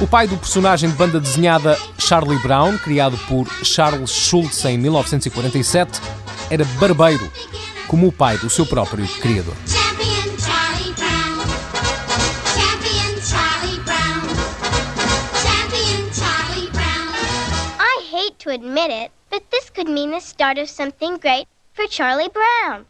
O pai do personagem de banda desenhada Charlie Brown, criado por Charles Schultz em 1947, era barbeiro, como o pai do seu próprio criador. Hate to admit it, but this could mean the start of something great for Charlie Brown.